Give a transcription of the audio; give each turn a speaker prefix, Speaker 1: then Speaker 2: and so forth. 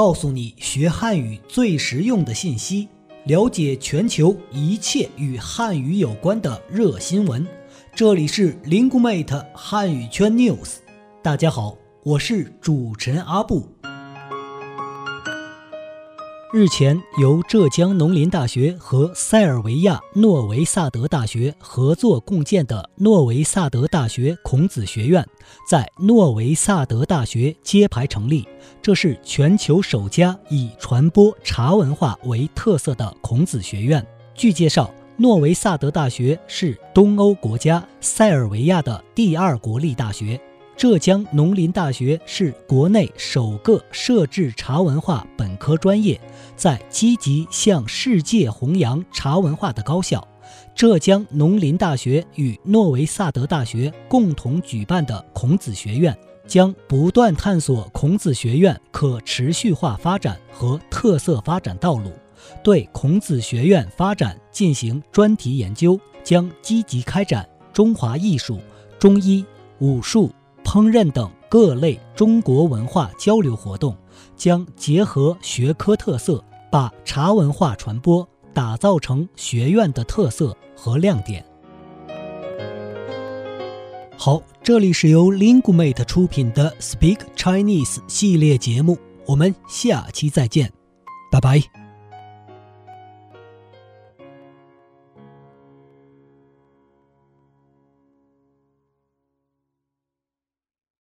Speaker 1: 告诉你学汉语最实用的信息，了解全球一切与汉语有关的热新闻。这里是 Lingu Mate 汉语圈 News，大家好，我是主持人阿布。日前，由浙江农林大学和塞尔维亚诺维萨德大学合作共建的诺维萨德大学孔子学院，在诺维萨德大学揭牌成立。这是全球首家以传播茶文化为特色的孔子学院。据介绍，诺维萨德大学是东欧国家塞尔维亚的第二国立大学。浙江农林大学是国内首个设置茶文化本科专业，在积极向世界弘扬茶文化的高校。浙江农林大学与诺维萨德大学共同举办的孔子学院，将不断探索孔子学院可持续化发展和特色发展道路，对孔子学院发展进行专题研究，将积极开展中华艺术、中医、武术。烹饪等各类中国文化交流活动，将结合学科特色，把茶文化传播打造成学院的特色和亮点。好，这里是由 Linguemate 出品的 Speak Chinese 系列节目，我们下期再见，拜拜。